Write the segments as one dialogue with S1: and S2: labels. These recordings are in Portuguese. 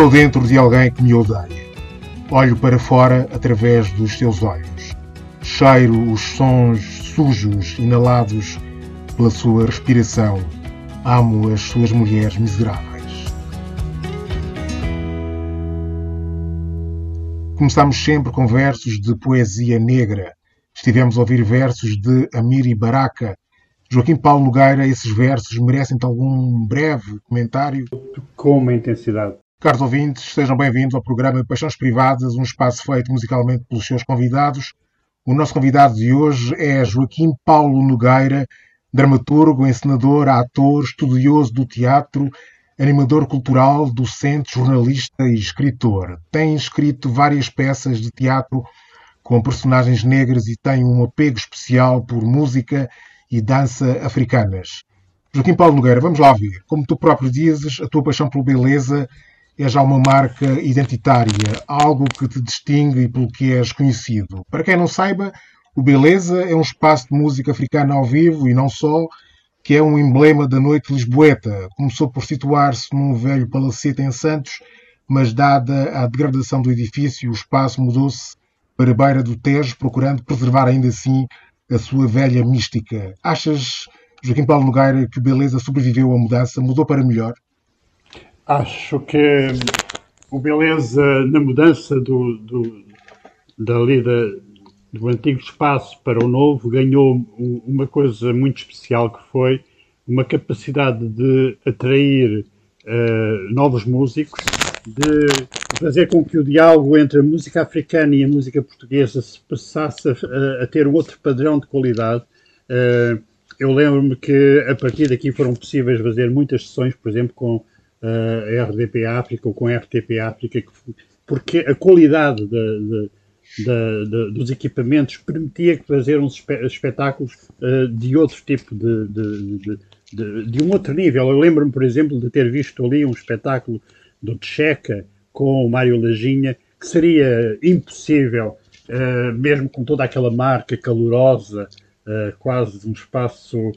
S1: Estou dentro de alguém que me odeia. Olho para fora através dos seus olhos. Cheiro os sons sujos inalados pela sua respiração. Amo as suas mulheres miseráveis. Começamos sempre com versos de poesia negra. Estivemos a ouvir versos de Amiri Baraka. Joaquim Paulo Nogueira, esses versos merecem-te algum breve comentário?
S2: Com uma intensidade.
S1: Caros ouvintes, sejam bem-vindos ao programa Paixões Privadas, um espaço feito musicalmente pelos seus convidados. O nosso convidado de hoje é Joaquim Paulo Nogueira, dramaturgo, encenador, ator, estudioso do teatro, animador cultural, docente, jornalista e escritor. Tem escrito várias peças de teatro com personagens negras e tem um apego especial por música e dança africanas. Joaquim Paulo Nogueira, vamos lá ver. Como tu próprio dizes, a tua paixão pela beleza é já uma marca identitária, algo que te distingue e pelo que és conhecido. Para quem não saiba, o Beleza é um espaço de música africana ao vivo e não só, que é um emblema da noite lisboeta. Começou por situar-se num velho palacete em Santos, mas dada a degradação do edifício, o espaço mudou-se para a beira do Tejo, procurando preservar ainda assim a sua velha mística. Achas, Joaquim Paulo Nogueira, que o Beleza sobreviveu à mudança, mudou para melhor?
S2: Acho que o Beleza, na mudança do, do, dali da, do antigo espaço para o novo, ganhou uma coisa muito especial que foi uma capacidade de atrair uh, novos músicos, de fazer com que o diálogo entre a música africana e a música portuguesa se passasse a, a ter outro padrão de qualidade. Uh, eu lembro-me que a partir daqui foram possíveis fazer muitas sessões, por exemplo, com a RDP África ou com a RTP África, porque a qualidade de, de, de, dos equipamentos permitia fazer uns espetáculos uh, de outro tipo de, de, um outro nível. Eu lembro-me, por exemplo, de ter visto ali um espetáculo do Tcheca com o Mário Lajinha, que seria impossível, uh, mesmo com toda aquela marca calorosa, uh, quase um espaço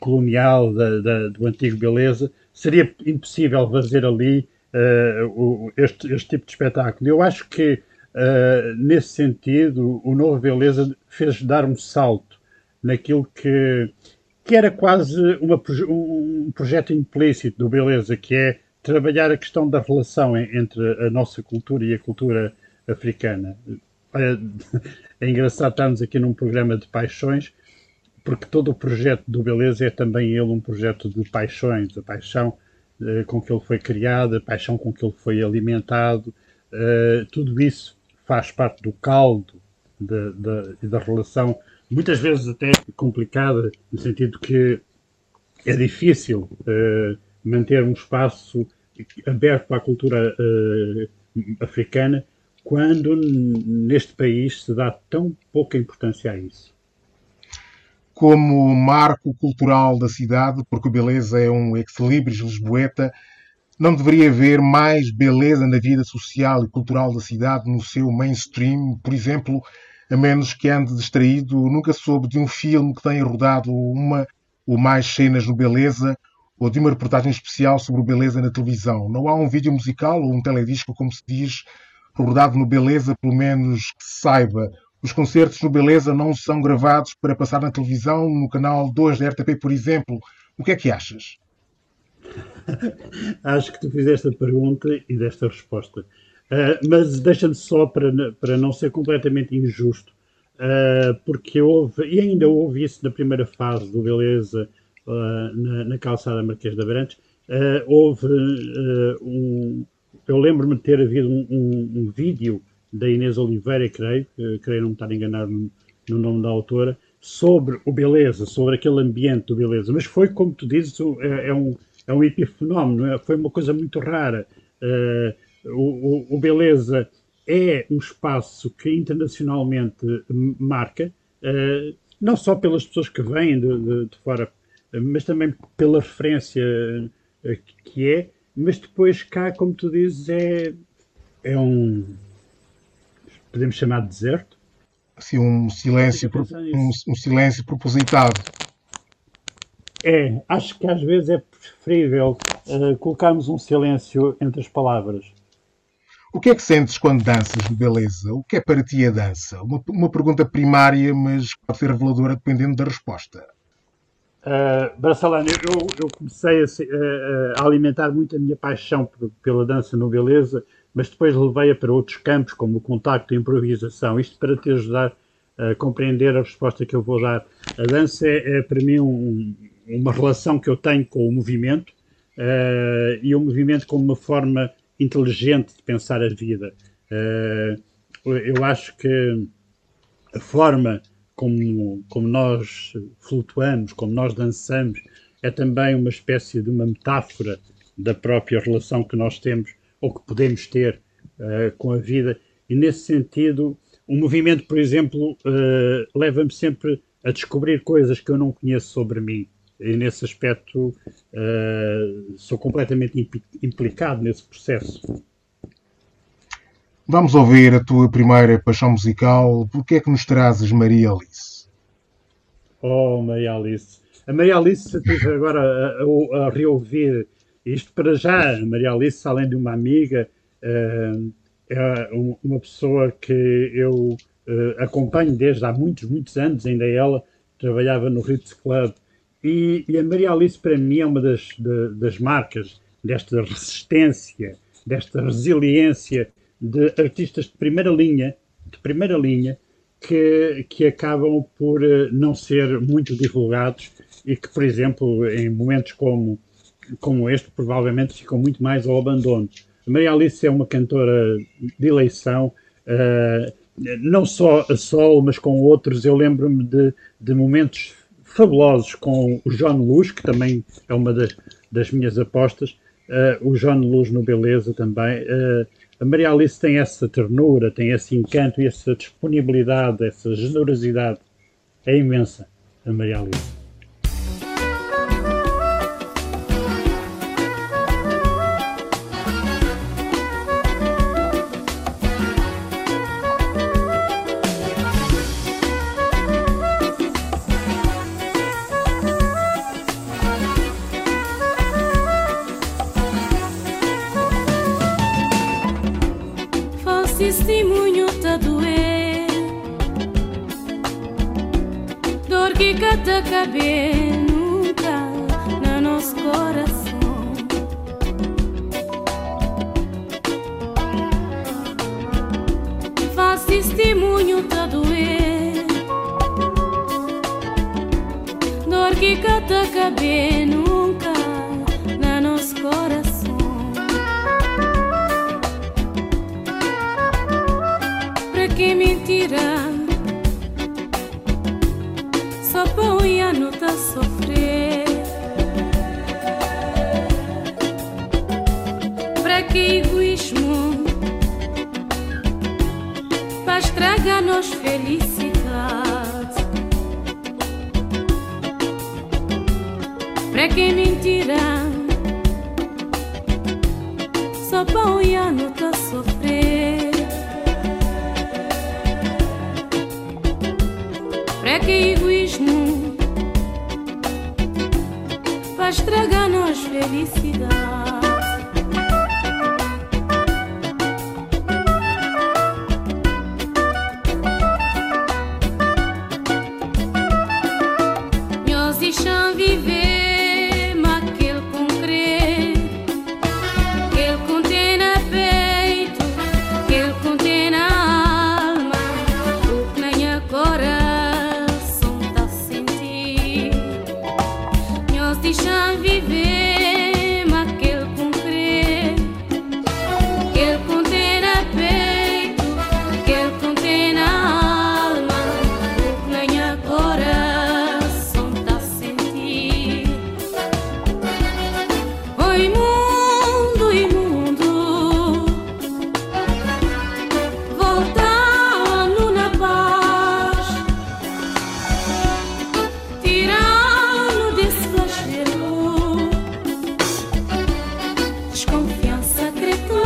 S2: colonial da, da, do antigo Beleza, seria impossível fazer ali uh, o, este, este, tipo de espetáculo. Eu acho que, uh, nesse sentido, o Novo Beleza fez dar um salto naquilo que, que era quase uma, um projeto implícito do Beleza, que é trabalhar a questão da relação entre a nossa cultura e a cultura africana. É, é engraçado estarmos aqui num programa de paixões, porque todo o projeto do Beleza é também ele um projeto de paixões, a paixão uh, com que ele foi criado, a paixão com que ele foi alimentado, uh, tudo isso faz parte do caldo da, da, da relação, muitas vezes até complicada, no sentido que é difícil uh, manter um espaço aberto a cultura africana quando neste país se dá tão pouca importância a isso
S1: como marco cultural da cidade, porque beleza é um ex-libris lisboeta, não deveria haver mais beleza na vida social e cultural da cidade no seu mainstream, por exemplo, a menos que ande distraído, nunca soube de um filme que tenha rodado uma ou mais cenas no Beleza ou de uma reportagem especial sobre o Beleza na televisão. Não há um vídeo musical ou um teledisco, como se diz, rodado no Beleza, pelo menos que se saiba. Os concertos no Beleza não são gravados para passar na televisão, no canal 2 da RTP, por exemplo. O que é que achas?
S2: Acho que tu fizeste a pergunta e desta resposta. Uh, mas deixa-me só para, para não ser completamente injusto, uh, porque houve, e ainda houve isso na primeira fase do Beleza, uh, na, na, calçada Marquês de Abrantes, houve um. Eu lembro-me de ter havido um, um, um vídeo da Inês Oliveira, creio, creio não me estar enganado no, no nome da autora, sobre o beleza, sobre aquele ambiente do beleza. Mas foi, como tu dizes, é, é um, é um epifenómeno, é? foi uma coisa muito rara. Uh, o, o, Beleza é um espaço que internacionalmente marca, uh, não só pelas pessoas que vêm de, de, de, fora, mas também pela referência que é, mas depois cá, como tu dizes, é, é um, podemos chamar de deserto?
S1: Assim, um silêncio, um, um silêncio propositado.
S2: É, acho que às vezes é preferível uh, colocarmos um silêncio entre as palavras.
S1: O que é que sentes quando danças de beleza? O que é para ti a dança? Uma, uma pergunta primária, mas pode ser reveladora dependendo da resposta.
S2: Uh, Barcelona, eu, eu comecei a, a, alimentar muito a minha paixão por, pela dança no beleza, mas depois levei-a para outros campos, como o contacto e a improvisação. Isto para te ajudar a compreender a resposta que eu vou dar. A dança é, é para mim um, uma relação que eu tenho com o movimento uh, e o movimento como uma forma inteligente de pensar a vida. Uh, eu acho que a forma como, como nós flutuamos, como nós dançamos, é também uma espécie de uma metáfora da própria relação que nós temos ou que podemos ter uh, com a vida. E nesse sentido, o movimento, por exemplo, uh, leva-me sempre a descobrir coisas que eu não conheço sobre mim. E nesse aspecto uh, sou completamente implicado nesse processo.
S1: Vamos ouvir a tua primeira paixão musical. Por que é que nos trazes Maria Alice?
S2: Oh, Maria Alice. A Maria Alice, estive agora a, a, a, reouvir isto para já. A Maria Alice, além de uma amiga, uh, é uma pessoa que eu uh, acompanho desde há muitos, muitos anos. Ainda ela trabalhava no Ritz Club e, e, a Maria Alice, para mim, é uma das, das marcas desta resistência, desta resiliência de artistas de primeira linha, de primeira linha, que, que acabam por eh, não ser muito divulgados e que, por exemplo, em momentos como, como este, provavelmente ficam muito mais ao abandono. Maria Alice é uma cantora de eleição, uh, não só a solo, mas com outros. Eu lembro-me de, de momentos fabulosos com o John Luz, que também é uma das, das minhas apostas, uh, o John Luz no Beleza também. Uh, a Maria Alice tem essa ternura, tem esse encanto e essa disponibilidade, essa generosidade. É imensa, a Maria Alice.
S3: Que egoísmo vai estragar nos felicidade.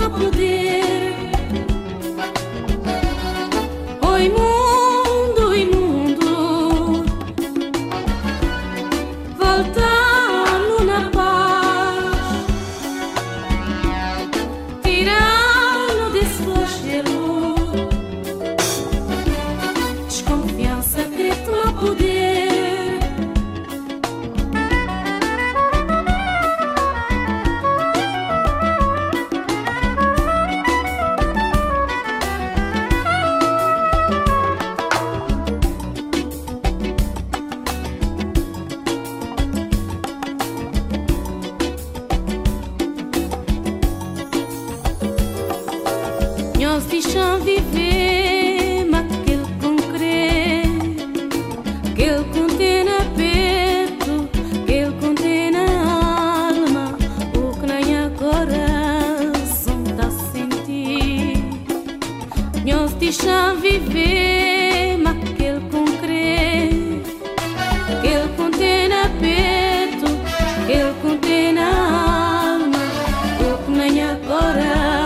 S1: teu poder. para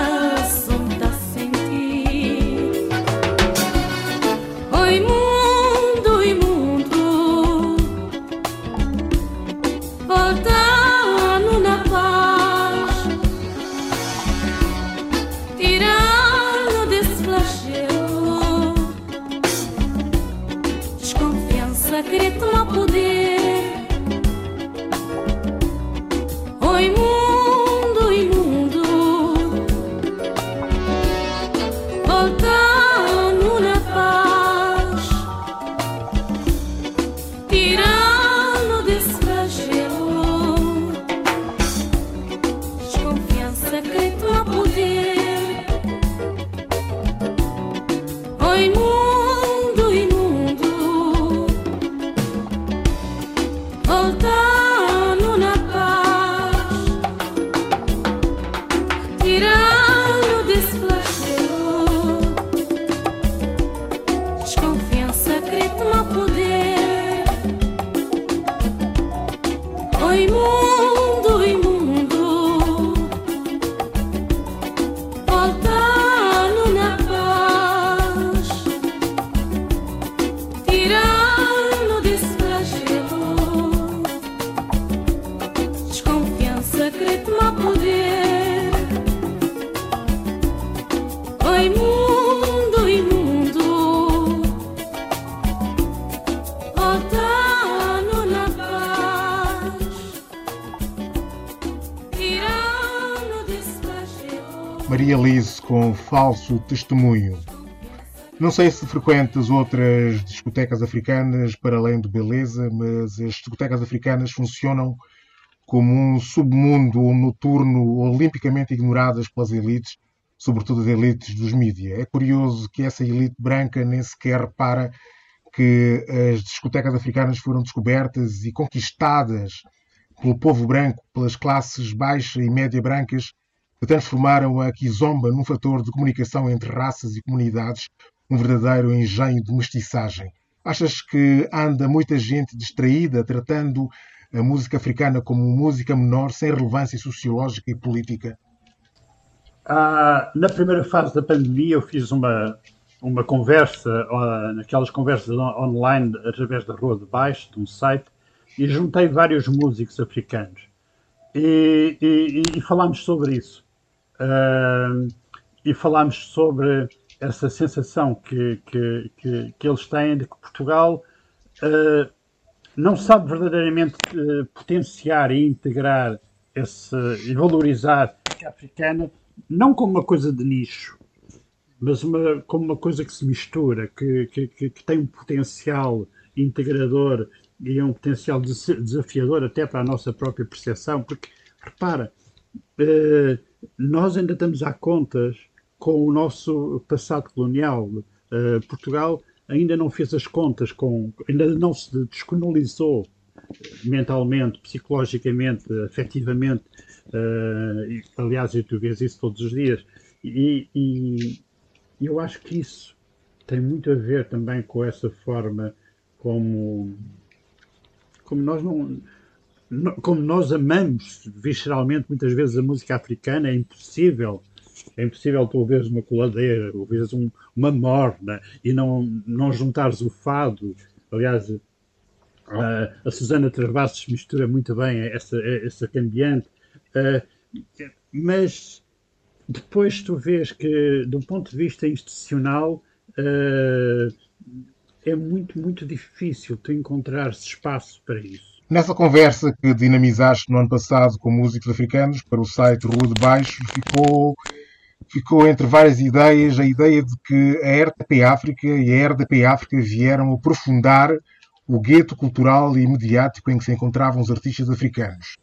S1: Falso Testemunho. Não sei se frequentas outras discotecas africanas para além de beleza, mas as discotecas africanas funcionam como um submundo noturno olimpicamente ignoradas pelas elites, sobretudo as elites dos mídias. É curioso que essa elite branca nem sequer repara que as discotecas africanas foram descobertas e conquistadas pelo povo branco, pelas classes baixa e média brancas, que transformaram a Kizomba num fator de comunicação entre raças e comunidades, um verdadeiro engenho de mestiçagem. Achas que anda muita gente distraída tratando a música africana como música menor sem relevância sociológica e política?
S2: Ah, na primeira fase da pandemia eu fiz uma, uma conversa, naquelas conversas online através da Rua de Baixo, de um site, e juntei vários músicos africanos. E, e, e falámos sobre isso. Uh, e falámos sobre essa sensação que, que, que, que, eles têm de que Portugal uh, não sabe verdadeiramente uh, potenciar e integrar esse, e valorizar a africana, não como uma coisa de nicho, mas uma, como uma coisa que se mistura, que, que, que, tem um potencial integrador e um potencial desafiador até para a nossa própria percepção, porque, repara, uh, nós ainda estamos a contas com o nosso passado colonial. Uh, Portugal ainda não fez as contas com, ainda não se descolonizou mentalmente, psicologicamente, afetivamente. Uh, e, aliás, tu vês isso todos os dias. E, e, eu acho que isso tem muito a ver também com essa forma como, como nós não como nós amamos visceralmente muitas vezes a música africana, é impossível é impossível tu ouvires uma coladeira, ouvires um, uma morna e não, não juntares o fado. Aliás, a, a Susana Travassos mistura muito bem essa, essa ambiente. Uh, mas depois tu vês que, do ponto de vista institucional, uh, é muito, muito difícil tu encontrar espaço para isso.
S1: Nessa conversa que dinamizaste no ano passado com músicos africanos para o site Rua de Baixo, ficou ficou entre várias ideias a ideia de que a RTP África e a RDP África vieram aprofundar o gueto cultural e mediático em que se encontravam os artistas africanos.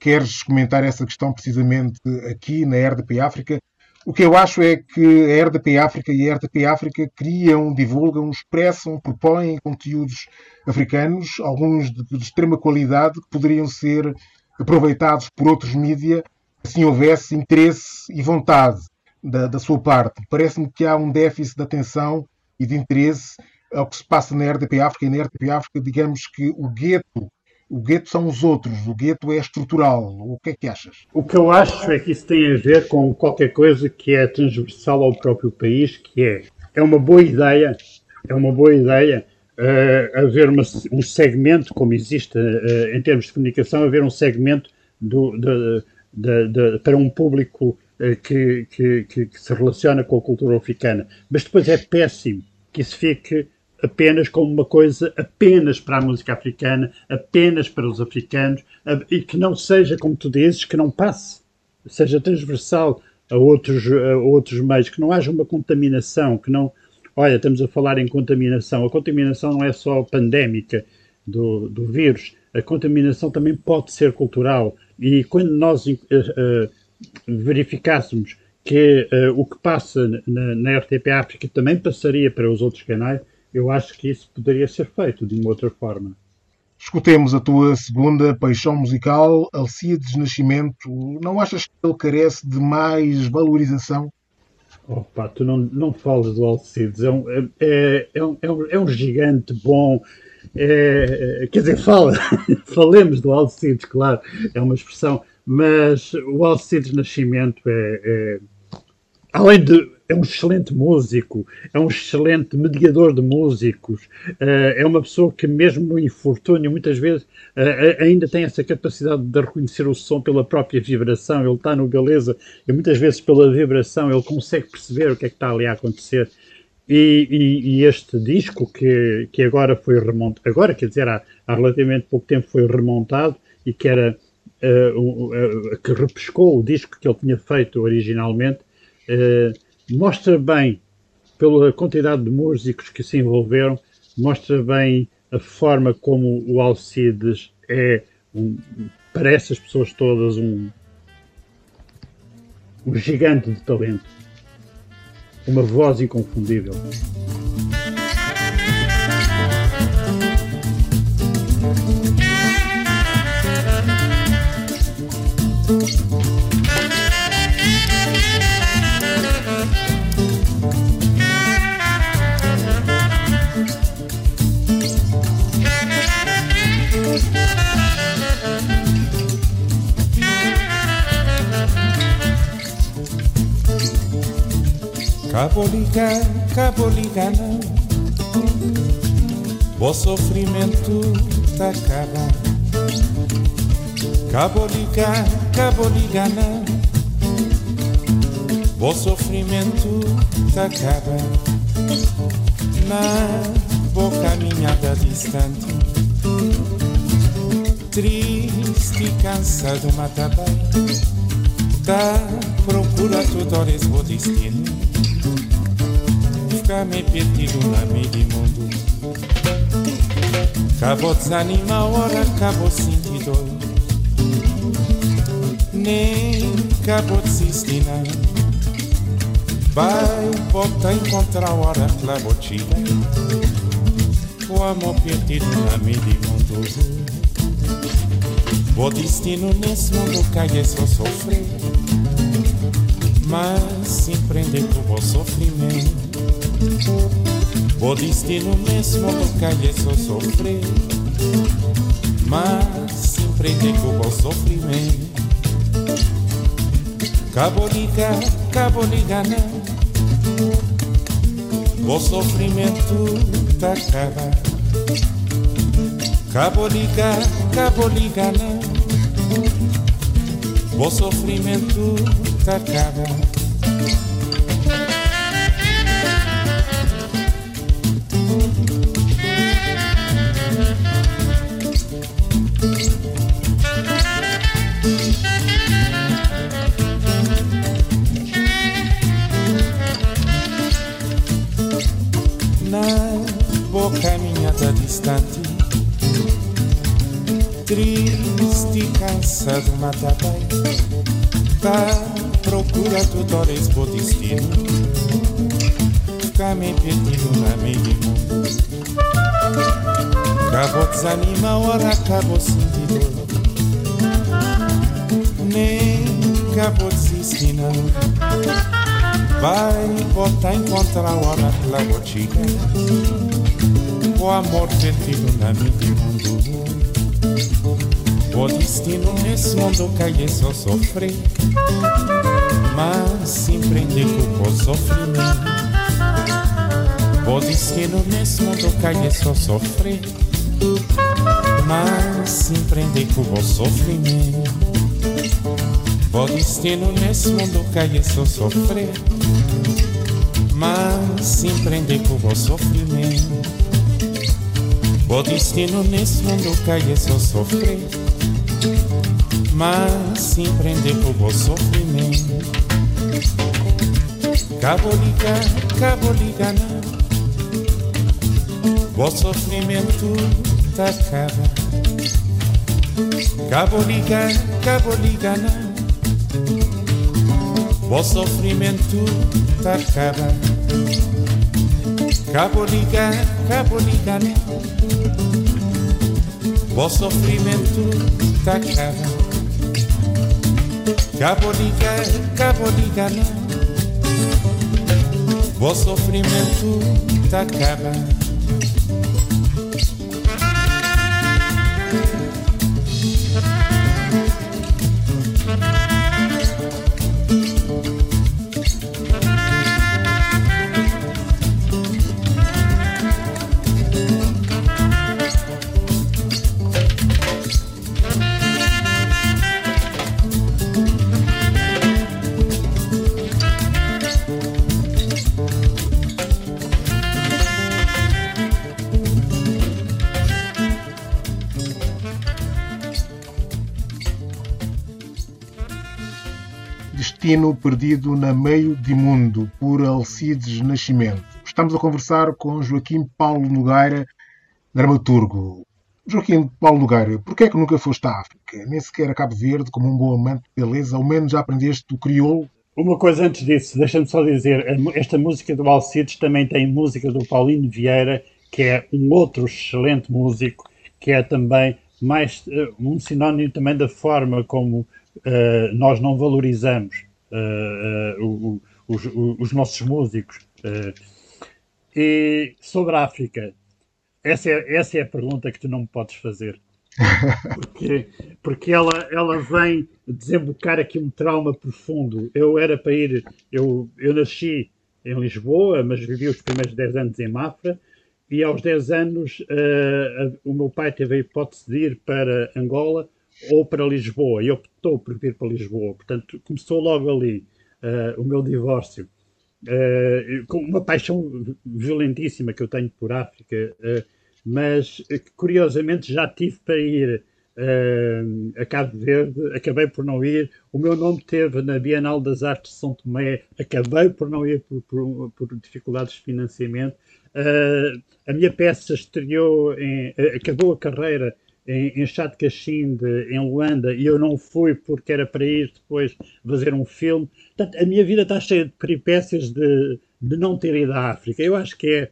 S1: Queres comentar essa questão precisamente aqui na RDP África? O que eu acho é que a RDP África e a RTP África criam, divulgam, expressam, propõem conteúdos africanos, alguns de, de extrema qualidade, que poderiam ser aproveitados por outros mídia, se houvesse interesse e vontade da, da sua parte. Parece-me que há um déficit de atenção e de interesse ao que se passa na RDP África e na RDP África, digamos que o gueto o gueto são os outros, o gueto é estrutural. O que é que achas?
S2: O que eu acho é que isso tem a ver com qualquer coisa que é transversal ao próprio país, que é, é uma boa ideia, é uma boa ideia uh, haver uma, um segmento, como existe uh, em termos de comunicação, haver um segmento do, de, de, de, para um público uh, que, que, que, se relaciona com a cultura africana. Mas depois é péssimo que isso fique apenas como uma coisa apenas para a música africana, apenas para os africanos, e que não seja, como tu dizes, que não passe, seja transversal a outros, a outros meios, que não haja uma contaminação, que não. Olha, estamos a falar em contaminação. A contaminação não é só pandémica do, do vírus, a contaminação também pode ser cultural. E quando nós uh, verificássemos que uh, o que passa na, na RTP África também passaria para os outros canais, eu acho que isso poderia ser feito de uma outra forma.
S1: Escutemos a tua segunda paixão musical, Alcides Nascimento. Não achas que ele carece de mais valorização?
S2: Opa, tu não, não falas do Alcides. É um, é, é, um, é, um, é um gigante bom. É, quer dizer, fala, falemos do Alcides, claro, é uma expressão, mas o Alcides Nascimento é, é além de é um excelente músico, é um excelente mediador de músicos, eh, é uma pessoa que, mesmo no infortúnio, muitas vezes eh, eh, ainda tem essa capacidade de reconhecer o som pela própria vibração. Ele está no beleza e muitas vezes, pela vibração, ele consegue perceber o que é que está ali a acontecer. E, e, e este disco, que, que agora foi remontado, agora quer dizer, há, há relativamente pouco tempo foi remontado e que era uh, uh, uh, que repescou o disco que ele tinha feito originalmente mostra bem, pela quantidade de músicos que se envolveram, mostra bem a forma como o Alcides é, um, para essas pessoas todas, um, um gigante de talento. Uma voz inconfundível.
S4: Caboliga, caboligana O sofrimento tá acabando Caboliga, caboligana O sofrimento tá acabando Na boa caminhada distante Triste e cansado, mata bem Da procura toda hora o destino me perdido na meio mundo Acabou desanima, ora acabou sentido Nem acabou desistir Vai voltar encontrar a hora O amor perdido na meio mundo O destino nesse mundo cai é só sofrer. Mas se prender com o sofrimento o destino mesmo no calle só sofrer Mas se prende com o sofrimento. Cabo liga, cabo liga não O sofrimento tá acaba. Cabo liga, cabo liga não O sofrimento tá acaba cansado mata bem Tá procura tudo horas por destino. Ficar me perdido na meio mundo Acabou desanima, ora acabou sentido Nem acabou desistir não Vai botar encontrar hora pela botica O amor perdido na meio mundo o destino nesse mundo cai só sofrer. Mas se prende com o sofrimento O destino nesse mundo cai só sofrer. Mas se prende com o sofrimento O destino nesse mundo cai só sofrer. Mas se prende com o sofrimento O destino nesse mundo cai é só sofrer mas se prender com o sofrimento. Cabo liga, cabo liga não. O sofrimento tá acaba. Cabo liga, cabo liga não. O sofrimento tá acaba. Cabo liga, cabo liga não. O sofrimento tá acaba. Caboliga, caboliga não O sofrimento tá acabando
S1: Destino Perdido na Meio de Mundo, por Alcides Nascimento. Estamos a conversar com Joaquim Paulo Nogueira, dramaturgo. Joaquim Paulo Nogueira, porquê é que nunca foste à África? Nem sequer a Cabo Verde, como um bom amante de beleza, ao menos já aprendeste o crioulo?
S2: Uma coisa antes disso, deixa-me só dizer, esta música do Alcides também tem música do Paulinho Vieira, que é um outro excelente músico, que é também mais uh, um sinónimo também da forma como uh, nós não valorizamos o, os, os, nossos músicos. e sobre a África, essa é, essa é a pergunta que tu não me podes fazer. Porque, porque ela, ela vem desembocar aqui um trauma profundo. Eu era para ir, eu, eu nasci em Lisboa, mas vivi os primeiros 10 anos em Mafra, e aos 10 anos uh, o meu pai teve a hipótese de ir para Angola ou para Lisboa e optou por vir para Lisboa. Portanto, começou logo ali uh, o meu divórcio. Uh, com uma paixão violentíssima que eu tenho por África, mas curiosamente já tive para ir a Cabo Verde, acabei por não ir. O meu nome teve na Bienal das Artes de São Tomé, acabei por não ir por, por, por dificuldades de financiamento. Uh, a minha peça estreou, em, uh, acabou a carreira em, em Chá de em Luanda, e eu não fui porque era para ir depois fazer um filme. Portanto, a minha vida está cheia de peripécias de, de não ter ido à África. Eu acho que é.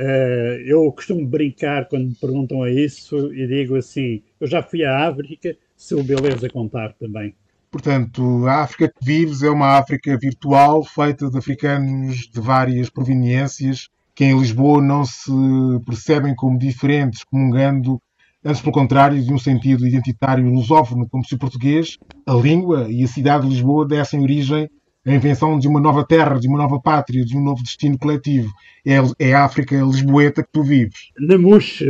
S2: Uh, eu costumo brincar quando me perguntam a isso e digo assim: eu já fui à África, se o beleza contar também.
S1: Portanto, a África que vives é uma África virtual, feita de africanos de várias proveniências, que em Lisboa não se percebem como diferentes, comungando, antes pelo contrário, de um sentido identitário lusófono, como se o português, a língua e a cidade de Lisboa dessem origem à invenção de uma nova terra, de uma nova pátria, de um novo destino coletivo. É, é a África lisboeta que tu vives.
S2: Na MUX, uh,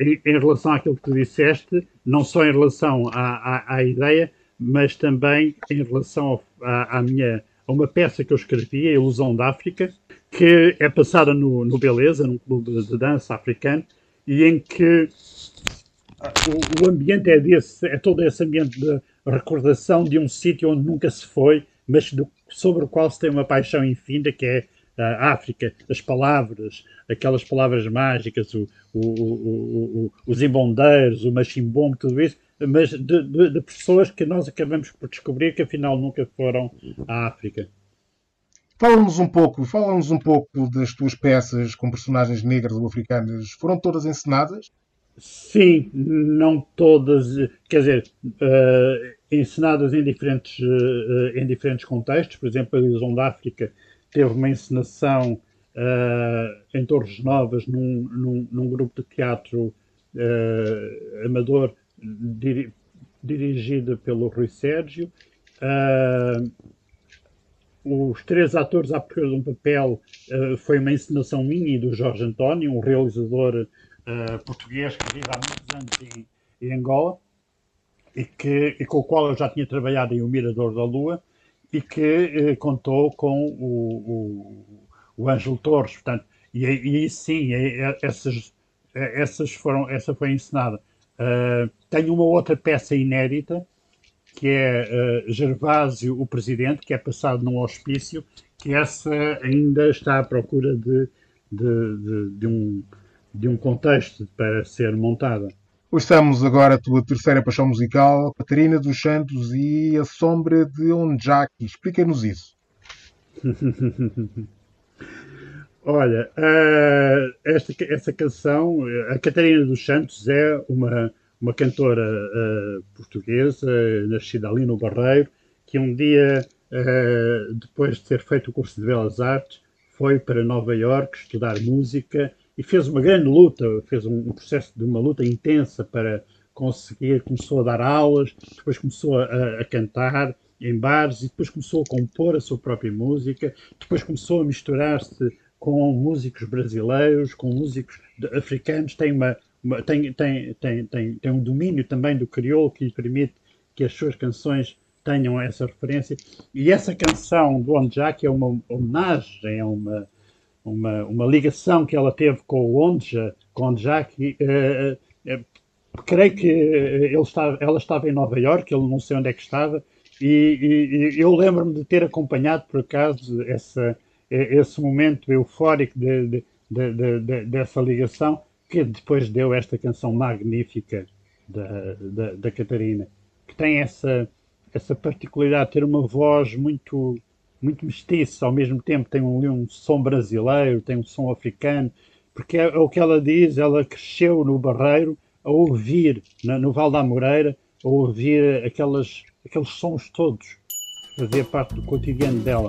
S2: em, em, relação àquilo que tu disseste, não só em relação à, à, à ideia, mas também em relação à, à minha a uma peça que eu escrevi, A Ilusão da África, que é passada no, no Beleza, num clube de dança africano, e em que o, ambiente é desse, é todo esse ambiente de recordação de um sítio onde nunca se foi, mas do, sobre o qual se tem uma paixão infinita, que é a África, as palavras, aquelas palavras mágicas, o, o, os imbondeiros, o machimbombo, tudo isso, mas de, de, de pessoas que nós acabamos por descobrir que afinal nunca foram à África.
S1: Fala-nos um pouco, fala-nos um pouco das tuas peças com personagens negras ou africanas. Foram todas encenadas?
S2: Sim, não todas, quer dizer, uh, encenadas em diferentes, uh, em diferentes contextos. Por exemplo, a Ilusão da África teve uma encenação uh, em Torres Novas, num, num, num grupo de teatro amador diri, dirigido pelo Rui Sérgio. Os três atores à procura de um papel foi uma encenação minha e do Jorge António, um realizador uh, português que vive há muitos anos em, em Angola e, que, e com o qual eu já tinha trabalhado em O Mirador da Lua e que uh, contou com o, o, o Ângelo Torres. Portanto, e, e sim, é, é, essas, é, essas foram, essa foi encenada. tenho uma outra peça inédita que é uh, Gervásio, o presidente, que é passado num hospício, que essa ainda está à procura de, de, de, de um, de um contexto para ser montada.
S1: Ouçamos agora a tua terceira paixão musical, Catarina dos Santos e A Sombra de Onjaki. Explica-nos isso.
S2: Olha, uh, esta, essa canção, a Catarina dos Santos é uma uma cantora uh, portuguesa, nascida ali no Barreiro, que um dia, uh, depois de ter feito o curso de Belas Artes, foi para Nova Iorque estudar música e fez uma grande luta, fez um, processo de uma luta intensa para conseguir, começou a dar aulas, depois começou a, a cantar em bares e depois começou a compor a sua própria música, depois começou a misturar-se com músicos brasileiros, com músicos africanos, tem uma, tem, tem, tem, tem, tem um domínio também do crioulo que lhe permite que as suas canções tenham essa referência. E essa canção do Onjak é uma homenagem, é uma, uma, uma ligação que ela teve com o Onja, com o Onjak. Uh, uh, creio que ele estava, ela estava em Nova Iorque, ele não sei onde é que estava, E, e eu lembro-me de ter acompanhado, por acaso, essa, esse momento eufórico de, de, de, dessa ligação, que depois deu esta canção magnífica da, da, da Catarina, que tem essa, essa particularidade de ter uma voz muito muito mestiça, ao mesmo tempo tem um, um som brasileiro, tem um som africano, porque é, é, o que ela diz, ela cresceu no Barreiro a ouvir, na, no Val da Moreira, a ouvir aquelas, aqueles sons todos, fazia parte do cotidiano dela.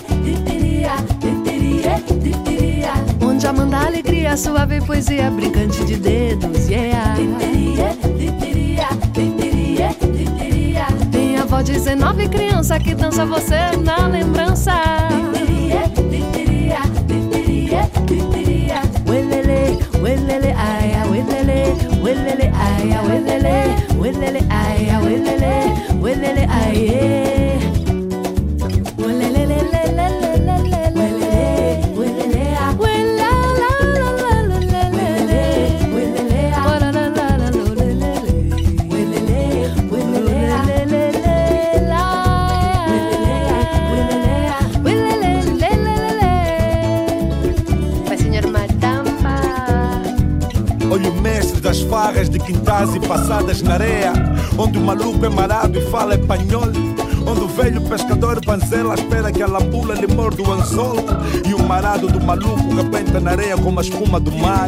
S5: É Onde a manda alegria, suave poesia, brincante de dedos, yeah. Tem a voz de 19 criança que dança você na lembrança. Welele, welele, aya, welele, welele, aya, welele, welele, aya, welele, welele, aya.
S6: De quintais e passadas na areia, onde o maluco é marado e fala espanhol. Onde o velho pescador panzela espera que a lambula lhe morde o anzol E o marado do maluco rebenta na areia como a espuma do mar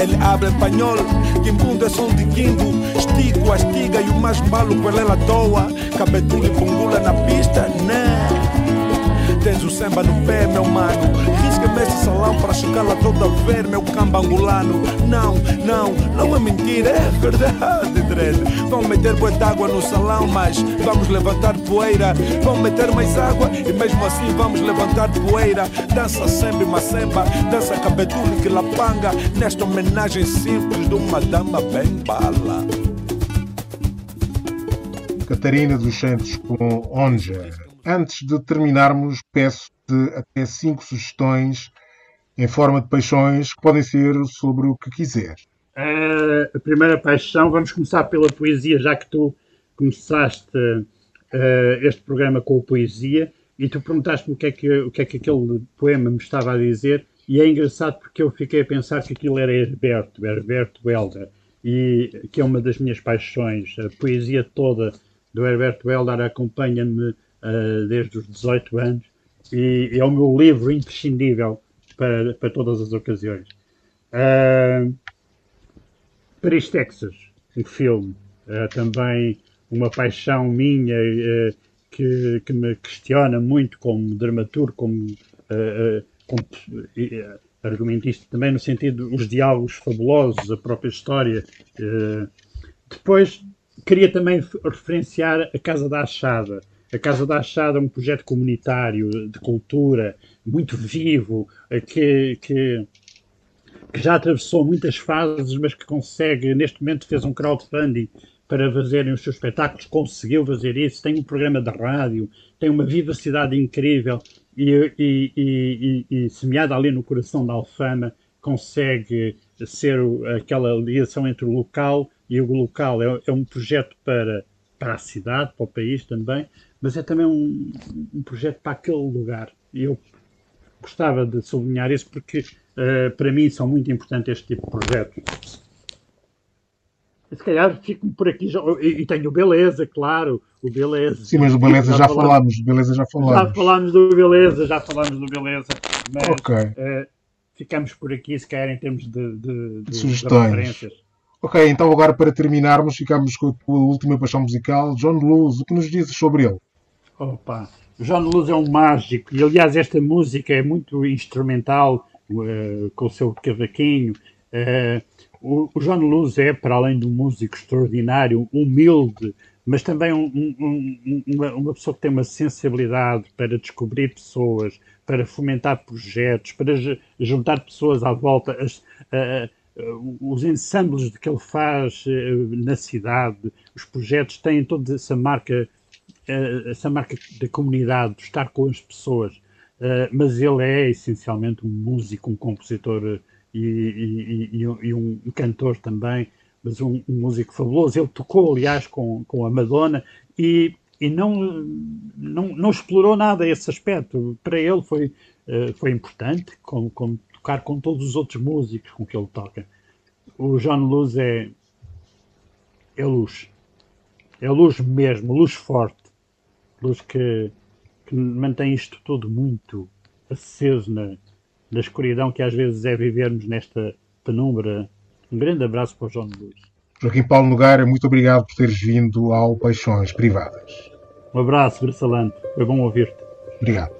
S6: Ele abre espanhol, quimbundo é som de quimbo Estico, a estiga e o mais maluco ele é toa Cabetulho e pungula na pista, né? Tens o samba no pé, meu mano. Risca-me esse salão para lá toda a ver, meu cambangulano. Não, não, não é mentira, é verdade, dread. Vão meter boa d'água no salão, mas vamos levantar poeira. Vão meter mais água e mesmo assim vamos levantar poeira. Dança sempre macemba, dança cabetulho que lapanga. Nesta homenagem simples de uma dama bem bala.
S1: Catarina dos Santos com Onja. Antes de terminarmos, peço-te até cinco sugestões em forma de paixões que podem ser sobre o que quiser.
S2: Uh, a primeira paixão, vamos começar pela poesia, já que tu começaste uh, este programa com a poesia e tu perguntaste-me o que, é que, o que é que aquele poema me estava a dizer e é engraçado porque eu fiquei a pensar que aquilo era Herberto, Herberto Helder, e que é uma das minhas paixões. A poesia toda do Herberto Helder acompanha-me uh, desde os 18 anos e é o meu livro imprescindível para, para todas as ocasiões. Uh, Paris, Texas, um filme, uh, também uma paixão minha uh, que, que me questiona muito como dramaturgo, como, como argumentista também, no sentido os diálogos fabulosos, a própria história. Depois, queria também referenciar a Casa da Achada. A Casa da Achada é um projeto comunitário de cultura muito vivo, eh, que, que, que já atravessou muitas fases, mas que consegue, neste momento, fez um crowdfunding para fazerem os seus espetáculos, conseguiu fazer isso, tem um programa de rádio, tem uma vivacidade incrível. E, e, e, e semeada ali no coração da Alfama, consegue ser aquela ligação entre o local e o local. É, é, um projeto para, para a cidade, para o país também, mas é também um, um projeto para aquele lugar. E eu gostava de sublinhar isso porque, uh, para mim, são muito importantes este tipo de projetos. Se calhar fico por aqui já, e, e tenho beleza, claro, o beleza.
S1: Sim, mas o beleza já, já falámos, beleza já falámos.
S2: Já falámos do beleza, já falámos do beleza. Mas okay. uh, ficamos por aqui, se calhar, em termos de, de, de
S1: sugestões. De ok, então agora para terminarmos, ficamos com a tua última paixão musical, John Luz. O que nos dizes sobre ele?
S2: Opa, John Luz é um mágico e, aliás, esta música é muito instrumental, uh, com o seu cavaquinho. Uh, o, o Luz é, para além de um músico extraordinário, humilde, mas também um, um, uma, uma, pessoa que tem uma sensibilidade para descobrir pessoas, para fomentar projetos, para juntar pessoas à volta. As, os ensembles que ele faz uh, na cidade, os projetos têm toda essa marca, uh, essa marca da comunidade, de estar com as pessoas. Uh, mas ele é essencialmente um músico, um compositor e, e, e, e um, cantor também, mas um, um, músico fabuloso. Ele tocou, aliás, com, com a Madonna e, e não, não, não explorou nada esse aspecto. Para ele foi, foi importante, como, como tocar com todos os outros músicos com que ele toca. O John Luz é, é luz. É luz mesmo, luz forte. Luz que, que mantém isto tudo muito aceso na, da escuridão que às vezes é vivermos nesta penumbra. Um grande abraço para o João Luz.
S1: Joaquim Paulo Nogueira, muito obrigado por teres vindo ao Paixões Privadas.
S2: Um abraço, Versalante. Foi bom ouvir-te.
S1: Obrigado.